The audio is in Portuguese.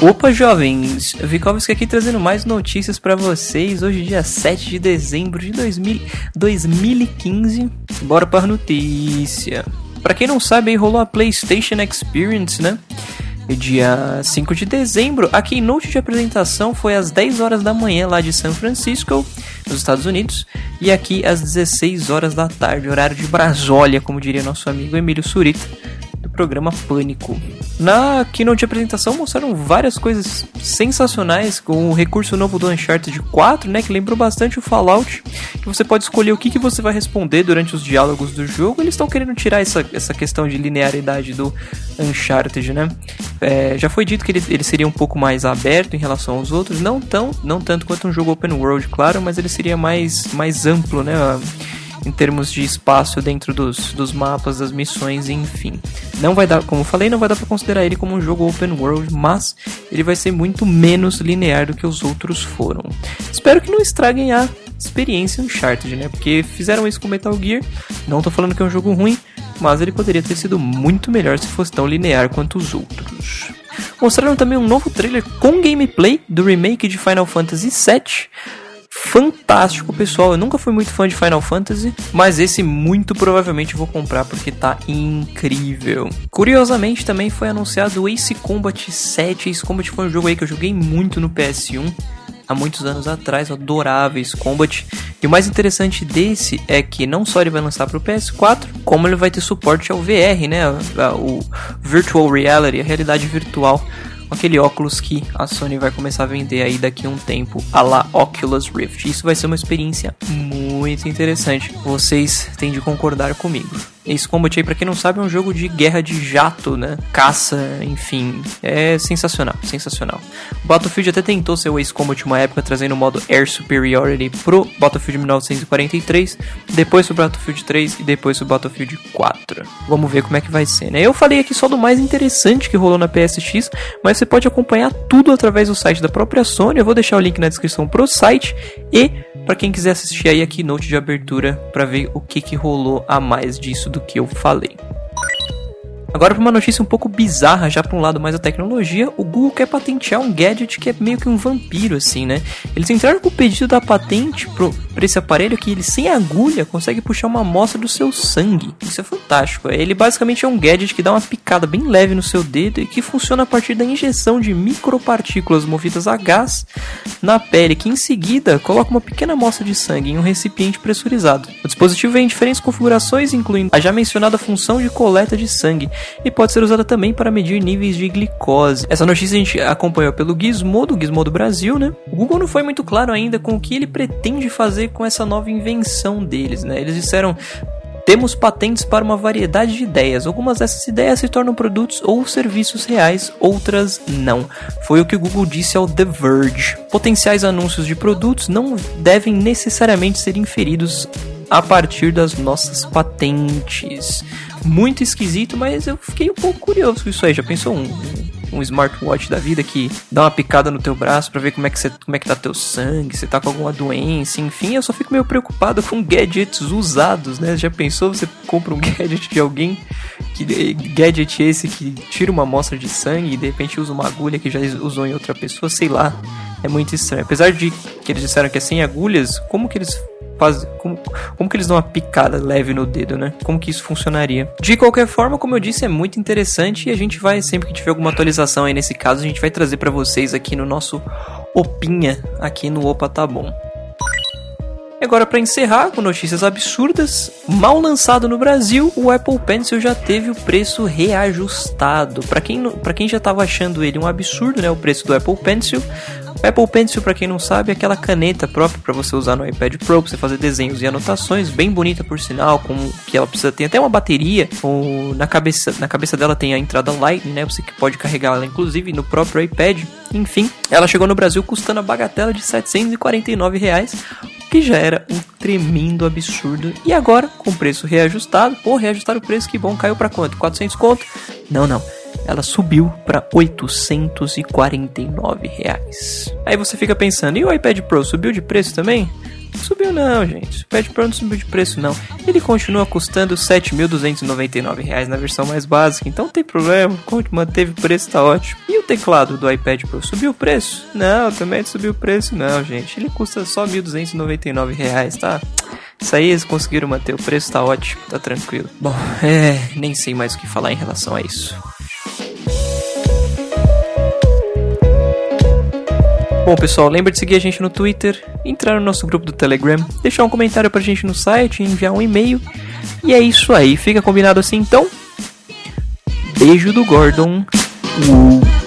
Opa, jovens! Vikovski aqui trazendo mais notícias para vocês. Hoje, dia 7 de dezembro de 2000, 2015. Bora para notícia. Para quem não sabe, aí rolou a PlayStation Experience, né? Dia 5 de dezembro, a keynote de apresentação foi às 10 horas da manhã lá de São Francisco, nos Estados Unidos, e aqui às 16 horas da tarde, horário de Brasólia, como diria nosso amigo Emílio Surita programa Pânico. Na keynote de apresentação mostraram várias coisas sensacionais, com o recurso novo do Uncharted 4, né, que lembrou bastante o Fallout, que você pode escolher o que, que você vai responder durante os diálogos do jogo. Eles estão querendo tirar essa, essa questão de linearidade do Uncharted, né? É, já foi dito que ele, ele seria um pouco mais aberto em relação aos outros, não tão, não tanto quanto um jogo open world, claro, mas ele seria mais, mais amplo, né? Em termos de espaço dentro dos, dos mapas, das missões, enfim. Não vai dar, como eu falei, não vai dar para considerar ele como um jogo open world, mas ele vai ser muito menos linear do que os outros foram. Espero que não estraguem a experiência Uncharted, né? Porque fizeram isso com Metal Gear. Não tô falando que é um jogo ruim, mas ele poderia ter sido muito melhor se fosse tão linear quanto os outros. Mostraram também um novo trailer com gameplay do remake de Final Fantasy VII fantástico, pessoal. Eu nunca fui muito fã de Final Fantasy, mas esse muito provavelmente vou comprar porque tá incrível. Curiosamente, também foi anunciado o Ace Combat 7. Ace Combat foi um jogo aí que eu joguei muito no PS1 há muitos anos atrás, Ace Combat. E o mais interessante desse é que não só ele vai lançar para o PS4, como ele vai ter suporte ao VR, né? O Virtual Reality, a realidade virtual aquele óculos que a Sony vai começar a vender aí daqui a um tempo, a la Oculus Rift. Isso vai ser uma experiência muito interessante. Vocês têm de concordar comigo. Ace Combat aí, pra quem não sabe, é um jogo de guerra de jato, né? Caça, enfim. É sensacional, sensacional. O Battlefield até tentou ser o Ace Combat uma época, trazendo o modo Air Superiority pro Battlefield 1943, depois pro Battlefield 3 e depois pro Battlefield 4. Vamos ver como é que vai ser, né? Eu falei aqui só do mais interessante que rolou na PSX, mas você pode acompanhar tudo através do site da própria Sony. Eu vou deixar o link na descrição pro site e para quem quiser assistir aí a keynote de abertura para ver o que que rolou a mais disso do que eu falei. Agora para uma notícia um pouco bizarra, já para um lado mais da tecnologia, o Google quer patentear um gadget que é meio que um vampiro assim, né? Eles entraram com o pedido da patente para esse aparelho que ele sem agulha consegue puxar uma amostra do seu sangue. Isso é fantástico. Ele basicamente é um gadget que dá uma picada bem leve no seu dedo e que funciona a partir da injeção de micropartículas movidas a gás na pele, que em seguida coloca uma pequena amostra de sangue em um recipiente pressurizado. O dispositivo vem em diferentes configurações, incluindo a já mencionada função de coleta de sangue e pode ser usada também para medir níveis de glicose. Essa notícia a gente acompanhou pelo Gizmodo, Gizmodo Brasil, né? O Google não foi muito claro ainda com o que ele pretende fazer com essa nova invenção deles, né? Eles disseram temos patentes para uma variedade de ideias. Algumas dessas ideias se tornam produtos ou serviços reais, outras não. Foi o que o Google disse ao The Verge. Potenciais anúncios de produtos não devem necessariamente ser inferidos a partir das nossas patentes muito esquisito, mas eu fiquei um pouco curioso com isso aí. Já pensou um, um smartwatch da vida que dá uma picada no teu braço para ver como é que você, como é que tá teu sangue, se tá com alguma doença, enfim, eu só fico meio preocupado com gadgets usados, né? Já pensou você compra um gadget de alguém que gadget esse que tira uma amostra de sangue e de repente usa uma agulha que já usou em outra pessoa, sei lá. É muito estranho. Apesar de que eles disseram que é sem agulhas, como que eles faz, como, como que eles dão uma picada leve no dedo, né? Como que isso funcionaria? De qualquer forma, como eu disse, é muito interessante e a gente vai, sempre que tiver alguma atualização aí nesse caso, a gente vai trazer para vocês aqui no nosso Opinha, aqui no Opa Tá Bom. E agora, para encerrar com notícias absurdas, mal lançado no Brasil, o Apple Pencil já teve o preço reajustado. Para quem, quem já estava achando ele um absurdo, né, o preço do Apple Pencil, Apple Pencil, para quem não sabe, é aquela caneta própria para você usar no iPad Pro, para você fazer desenhos e anotações, bem bonita por sinal, com que ela precisa ter até uma bateria, ou na cabeça, na cabeça dela tem a entrada Lightning, né, você que pode carregar ela inclusive no próprio iPad. Enfim, ela chegou no Brasil custando a bagatela de 749 reais, que já era um tremendo absurdo. E agora, com preço reajustado, pô, reajustaram o preço, que bom, caiu para quanto? 400 conto? Não, não. Ela subiu para 849 reais. Aí você fica pensando, e o iPad Pro subiu de preço também? Subiu não, gente. O iPad Pro não subiu de preço não. Ele continua custando R$ 7.299 na versão mais básica, então não tem problema. Manteve o preço, tá ótimo. E o teclado do iPad Pro subiu o preço? Não, também subiu o preço não, gente. Ele custa só R$ 1.299, tá? Isso aí eles conseguiram manter o preço, tá ótimo, tá tranquilo. Bom, é, nem sei mais o que falar em relação a isso. Bom, pessoal, lembra de seguir a gente no Twitter, entrar no nosso grupo do Telegram, deixar um comentário pra gente no site, enviar um e-mail. E é isso aí, fica combinado assim então. Beijo do Gordon. Uh.